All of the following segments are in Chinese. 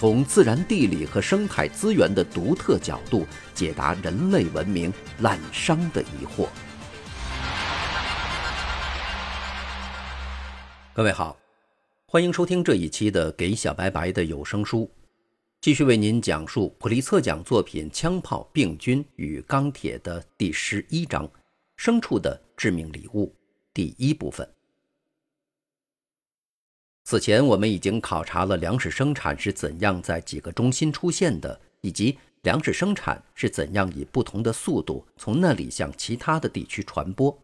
从自然地理和生态资源的独特角度解答人类文明滥觞的疑惑。各位好，欢迎收听这一期的《给小白白的有声书》，继续为您讲述普利策奖作品《枪炮、病菌与钢铁》的第十一章《牲畜的致命礼物》第一部分。此前，我们已经考察了粮食生产是怎样在几个中心出现的，以及粮食生产是怎样以不同的速度从那里向其他的地区传播。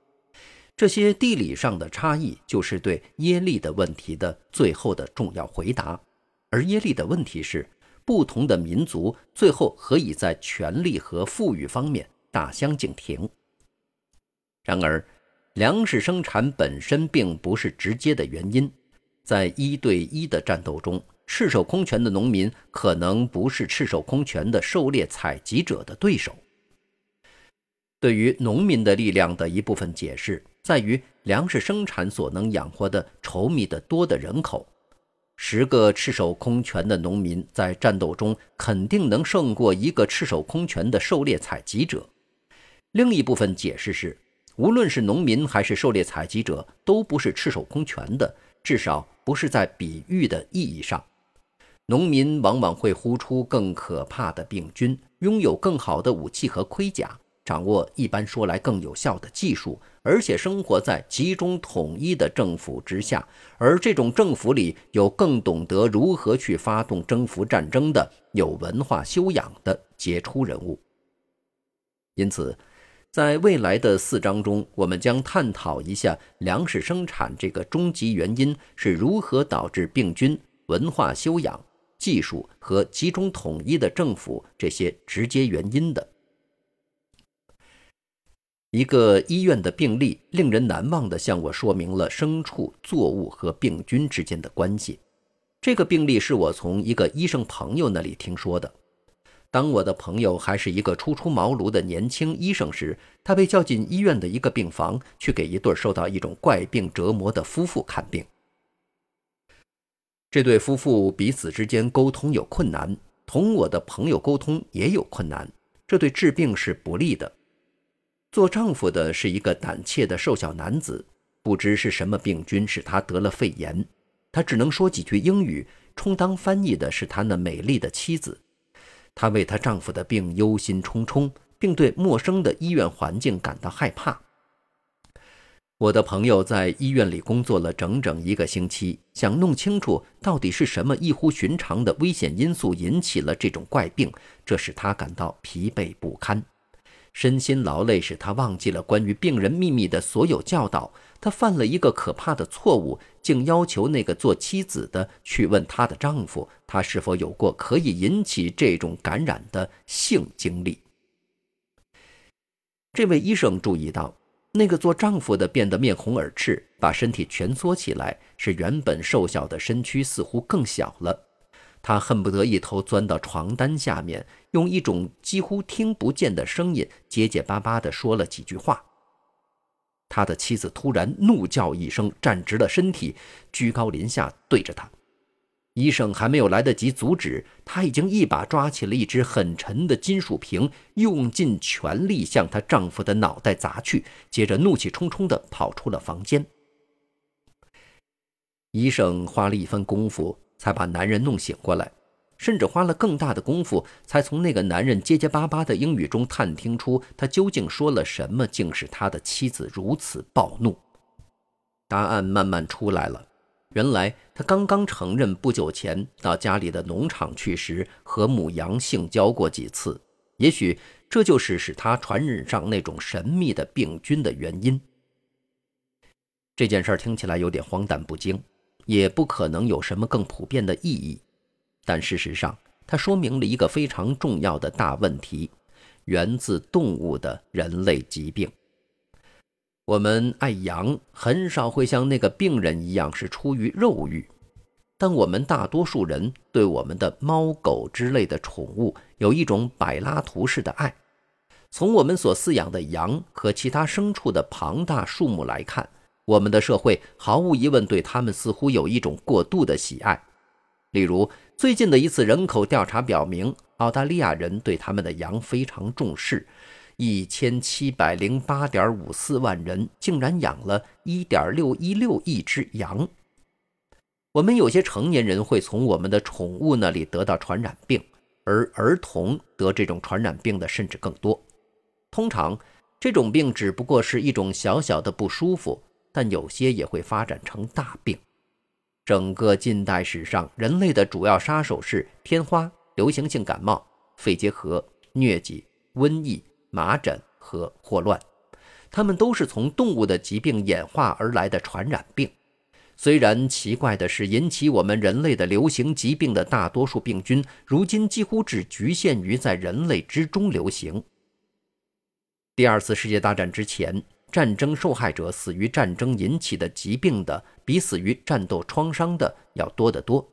这些地理上的差异，就是对耶利的问题的最后的重要回答。而耶利的问题是，不同的民族最后何以在权力和富裕方面大相径庭？然而，粮食生产本身并不是直接的原因。在一对一的战斗中，赤手空拳的农民可能不是赤手空拳的狩猎采集者的对手。对于农民的力量的一部分解释，在于粮食生产所能养活的稠密的多的人口。十个赤手空拳的农民在战斗中肯定能胜过一个赤手空拳的狩猎采集者。另一部分解释是，无论是农民还是狩猎采集者，都不是赤手空拳的。至少不是在比喻的意义上，农民往往会呼出更可怕的病菌，拥有更好的武器和盔甲，掌握一般说来更有效的技术，而且生活在集中统一的政府之下。而这种政府里有更懂得如何去发动征服战争的、有文化修养的杰出人物。因此。在未来的四章中，我们将探讨一下粮食生产这个终极原因是如何导致病菌、文化修养、技术和集中统一的政府这些直接原因的。一个医院的病例令人难忘地向我说明了牲畜、作物和病菌之间的关系。这个病例是我从一个医生朋友那里听说的。当我的朋友还是一个初出茅庐的年轻医生时，他被叫进医院的一个病房，去给一对受到一种怪病折磨的夫妇看病。这对夫妇彼此之间沟通有困难，同我的朋友沟通也有困难，这对治病是不利的。做丈夫的是一个胆怯的瘦小男子，不知是什么病菌使他得了肺炎，他只能说几句英语，充当翻译的是他那美丽的妻子。她为她丈夫的病忧心忡忡，并对陌生的医院环境感到害怕。我的朋友在医院里工作了整整一个星期，想弄清楚到底是什么异乎寻常的危险因素引起了这种怪病，这使他感到疲惫不堪。身心劳累使他忘记了关于病人秘密的所有教导。他犯了一个可怕的错误，竟要求那个做妻子的去问她的丈夫，他是否有过可以引起这种感染的性经历。这位医生注意到，那个做丈夫的变得面红耳赤，把身体蜷缩起来，使原本瘦小的身躯似乎更小了。他恨不得一头钻到床单下面，用一种几乎听不见的声音结结巴巴地说了几句话。他的妻子突然怒叫一声，站直了身体，居高临下对着他。医生还没有来得及阻止，他已经一把抓起了一只很沉的金属瓶，用尽全力向她丈夫的脑袋砸去，接着怒气冲冲地跑出了房间。医生花了一番功夫。才把男人弄醒过来，甚至花了更大的功夫，才从那个男人结结巴巴的英语中探听出他究竟说了什么，竟使他的妻子如此暴怒。答案慢慢出来了，原来他刚刚承认不久前到家里的农场去时和母羊性交过几次，也许这就是使他传染上那种神秘的病菌的原因。这件事听起来有点荒诞不经。也不可能有什么更普遍的意义，但事实上，它说明了一个非常重要的大问题：源自动物的人类疾病。我们爱羊，很少会像那个病人一样是出于肉欲，但我们大多数人对我们的猫狗之类的宠物有一种柏拉图式的爱。从我们所饲养的羊和其他牲畜的庞大数目来看，我们的社会毫无疑问对他们似乎有一种过度的喜爱。例如，最近的一次人口调查表明，澳大利亚人对他们的羊非常重视，一千七百零八点五四万人竟然养了一点六一六亿只羊。我们有些成年人会从我们的宠物那里得到传染病，而儿童得这种传染病的甚至更多。通常，这种病只不过是一种小小的不舒服，但有些也会发展成大病。整个近代史上，人类的主要杀手是天花、流行性感冒、肺结核、疟疾、瘟疫、麻疹和霍乱，它们都是从动物的疾病演化而来的传染病。虽然奇怪的是，引起我们人类的流行疾病的大多数病菌，如今几乎只局限于在人类之中流行。第二次世界大战之前，战争受害者死于战争引起的疾病的，比死于战斗创伤的要多得多。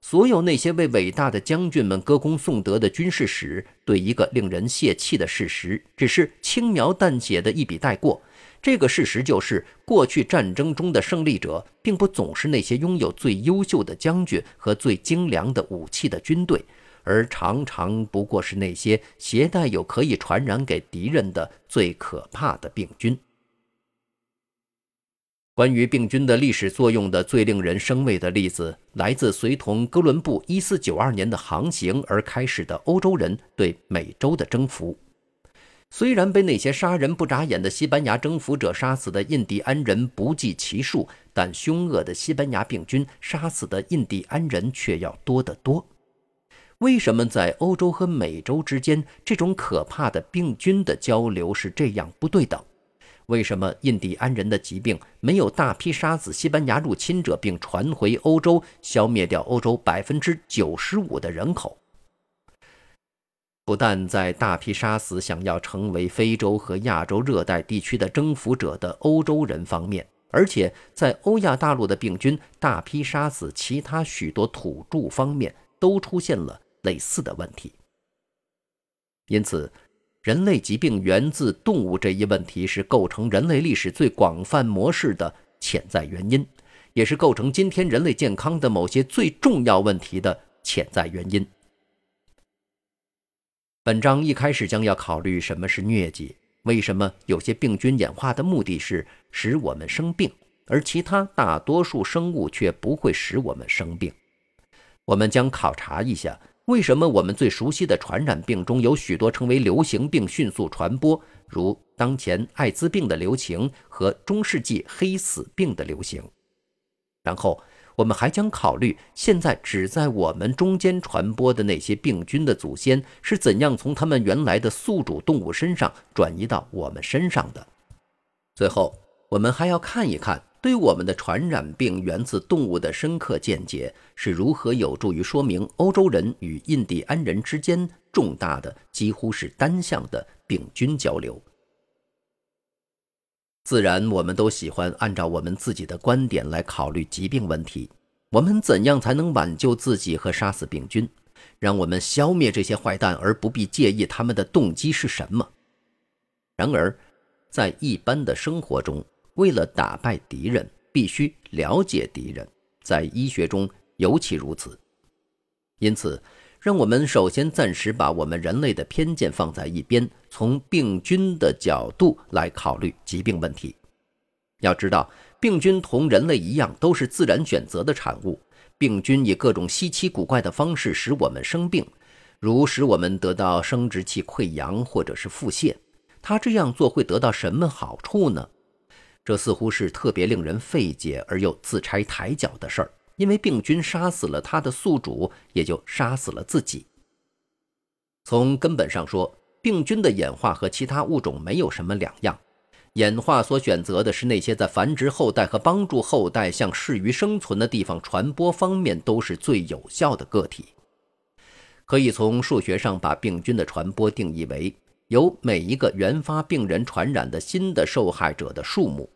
所有那些为伟大的将军们歌功颂德的军事史，对一个令人泄气的事实，只是轻描淡写的一笔带过。这个事实就是，过去战争中的胜利者，并不总是那些拥有最优秀的将军和最精良的武器的军队。而常常不过是那些携带有可以传染给敌人的最可怕的病菌。关于病菌的历史作用的最令人生畏的例子，来自随同哥伦布1492年的航行而开始的欧洲人对美洲的征服。虽然被那些杀人不眨眼的西班牙征服者杀死的印第安人不计其数，但凶恶的西班牙病菌杀死的印第安人却要多得多。为什么在欧洲和美洲之间，这种可怕的病菌的交流是这样不对等？为什么印第安人的疾病没有大批杀死西班牙入侵者并传回欧洲，消灭掉欧洲百分之九十五的人口？不但在大批杀死想要成为非洲和亚洲热带地区的征服者的欧洲人方面，而且在欧亚大陆的病菌大批杀死其他许多土著方面，都出现了。类似的问题，因此，人类疾病源自动物这一问题是构成人类历史最广泛模式的潜在原因，也是构成今天人类健康的某些最重要问题的潜在原因。本章一开始将要考虑什么是疟疾，为什么有些病菌演化的目的是使我们生病，而其他大多数生物却不会使我们生病。我们将考察一下。为什么我们最熟悉的传染病中有许多成为流行病迅速传播，如当前艾滋病的流行和中世纪黑死病的流行？然后，我们还将考虑现在只在我们中间传播的那些病菌的祖先是怎样从他们原来的宿主动物身上转移到我们身上的。最后，我们还要看一看。对我们的传染病源自动物的深刻见解是如何有助于说明欧洲人与印第安人之间重大的、几乎是单向的病菌交流？自然，我们都喜欢按照我们自己的观点来考虑疾病问题。我们怎样才能挽救自己和杀死病菌？让我们消灭这些坏蛋，而不必介意他们的动机是什么？然而，在一般的生活中，为了打败敌人，必须了解敌人，在医学中尤其如此。因此，让我们首先暂时把我们人类的偏见放在一边，从病菌的角度来考虑疾病问题。要知道，病菌同人类一样，都是自然选择的产物。病菌以各种稀奇古怪的方式使我们生病，如使我们得到生殖器溃疡或者是腹泻。它这样做会得到什么好处呢？这似乎是特别令人费解而又自拆台脚的事儿，因为病菌杀死了它的宿主，也就杀死了自己。从根本上说，病菌的演化和其他物种没有什么两样，演化所选择的是那些在繁殖后代和帮助后代向适于生存的地方传播方面都是最有效的个体。可以从数学上把病菌的传播定义为由每一个原发病人传染的新的受害者的数目。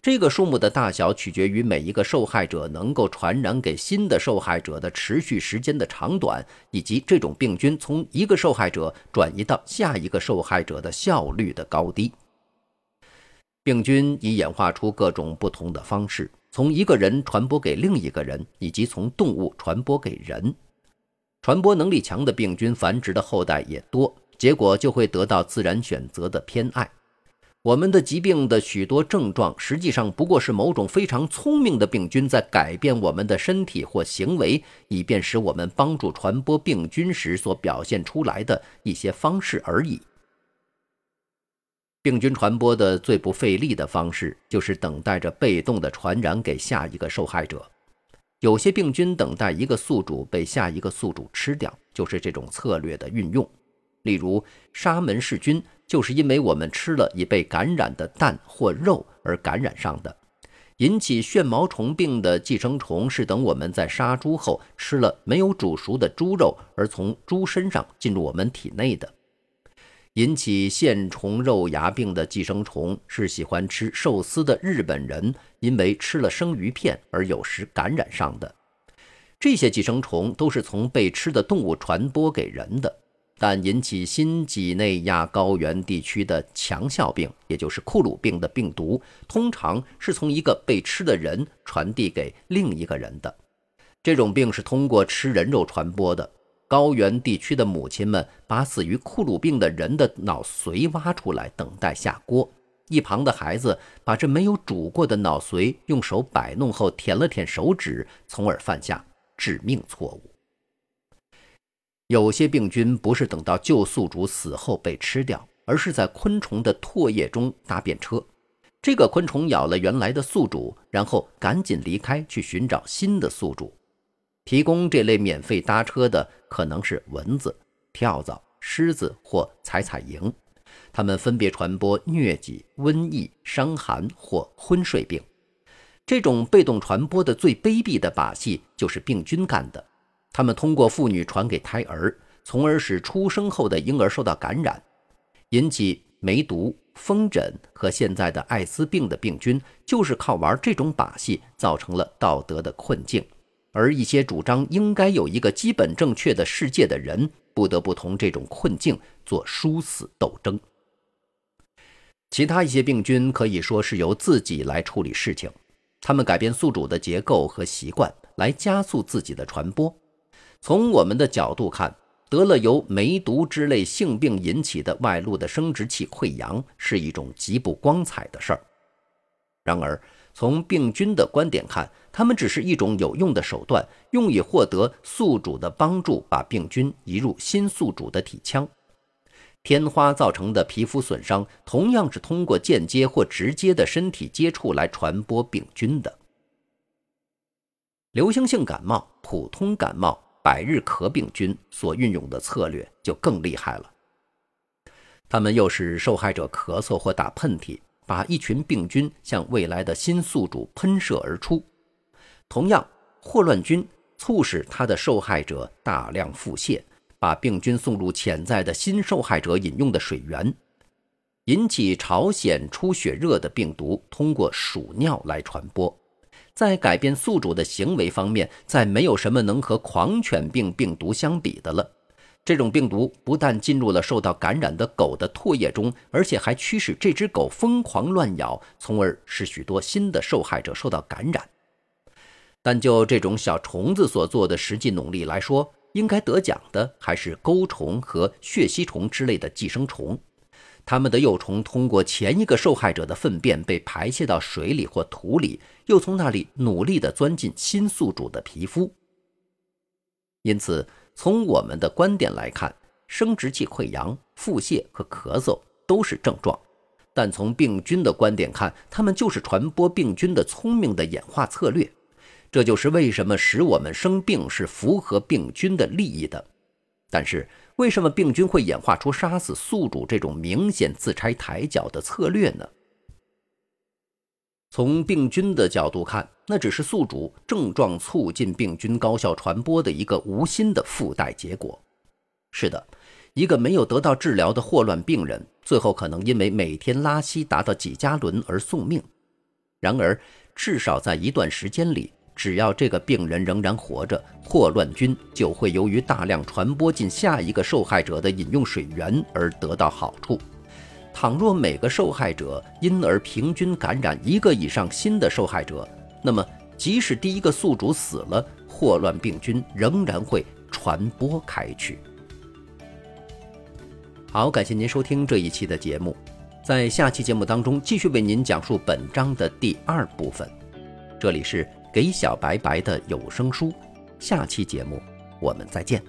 这个数目的大小取决于每一个受害者能够传染给新的受害者的持续时间的长短，以及这种病菌从一个受害者转移到下一个受害者的效率的高低。病菌已演化出各种不同的方式，从一个人传播给另一个人，以及从动物传播给人。传播能力强的病菌繁殖的后代也多，结果就会得到自然选择的偏爱。我们的疾病的许多症状，实际上不过是某种非常聪明的病菌在改变我们的身体或行为，以便使我们帮助传播病菌时所表现出来的一些方式而已。病菌传播的最不费力的方式，就是等待着被动的传染给下一个受害者。有些病菌等待一个宿主被下一个宿主吃掉，就是这种策略的运用。例如，沙门氏菌就是因为我们吃了已被感染的蛋或肉而感染上的。引起旋毛虫病的寄生虫是等我们在杀猪后吃了没有煮熟的猪肉而从猪身上进入我们体内的。引起线虫肉芽病的寄生虫是喜欢吃寿司的日本人因为吃了生鱼片而有时感染上的。这些寄生虫都是从被吃的动物传播给人的。但引起新几内亚高原地区的强效病，也就是库鲁病的病毒，通常是从一个被吃的人传递给另一个人的。这种病是通过吃人肉传播的。高原地区的母亲们把死于库鲁病的人的脑髓挖出来，等待下锅。一旁的孩子把这没有煮过的脑髓用手摆弄后，舔了舔手指，从而犯下致命错误。有些病菌不是等到旧宿主死后被吃掉，而是在昆虫的唾液中搭便车。这个昆虫咬了原来的宿主，然后赶紧离开去寻找新的宿主。提供这类免费搭车的可能是蚊子、跳蚤、狮子或采采蝇，它们分别传播疟疾、瘟疫、伤寒或昏睡病。这种被动传播的最卑鄙的把戏就是病菌干的。他们通过妇女传给胎儿，从而使出生后的婴儿受到感染，引起梅毒、风疹和现在的艾滋病的病菌，就是靠玩这种把戏造成了道德的困境。而一些主张应该有一个基本正确的世界的人，不得不同这种困境做殊死斗争。其他一些病菌可以说是由自己来处理事情，他们改变宿主的结构和习惯，来加速自己的传播。从我们的角度看，得了由梅毒之类性病引起的外露的生殖器溃疡是一种极不光彩的事儿。然而，从病菌的观点看，它们只是一种有用的手段，用以获得宿主的帮助，把病菌移入新宿主的体腔。天花造成的皮肤损伤同样是通过间接或直接的身体接触来传播病菌的。流行性感冒、普通感冒。百日咳病菌所运用的策略就更厉害了。他们又使受害者咳嗽或打喷嚏，把一群病菌向未来的新宿主喷射而出。同样，霍乱菌促使他的受害者大量腹泻，把病菌送入潜在的新受害者饮用的水源。引起朝鲜出血热的病毒通过鼠尿来传播。在改变宿主的行为方面，再没有什么能和狂犬病病毒相比的了。这种病毒不但进入了受到感染的狗的唾液中，而且还驱使这只狗疯狂乱咬，从而使许多新的受害者受到感染。但就这种小虫子所做的实际努力来说，应该得奖的还是钩虫和血吸虫之类的寄生虫。它们的幼虫通过前一个受害者的粪便被排泄到水里或土里，又从那里努力地钻进新宿主的皮肤。因此，从我们的观点来看，生殖器溃疡、腹泻和咳嗽都是症状；但从病菌的观点看，它们就是传播病菌的聪明的演化策略。这就是为什么使我们生病是符合病菌的利益的。但是，为什么病菌会演化出杀死宿主这种明显自拆台脚的策略呢？从病菌的角度看，那只是宿主症状促进病菌高效传播的一个无心的附带结果。是的，一个没有得到治疗的霍乱病人，最后可能因为每天拉稀达到几加仑而送命。然而，至少在一段时间里，只要这个病人仍然活着，霍乱菌就会由于大量传播进下一个受害者的饮用水源而得到好处。倘若每个受害者因而平均感染一个以上新的受害者，那么即使第一个宿主死了，霍乱病菌仍然会传播开去。好，感谢您收听这一期的节目，在下期节目当中继续为您讲述本章的第二部分。这里是给小白白的有声书，下期节目我们再见。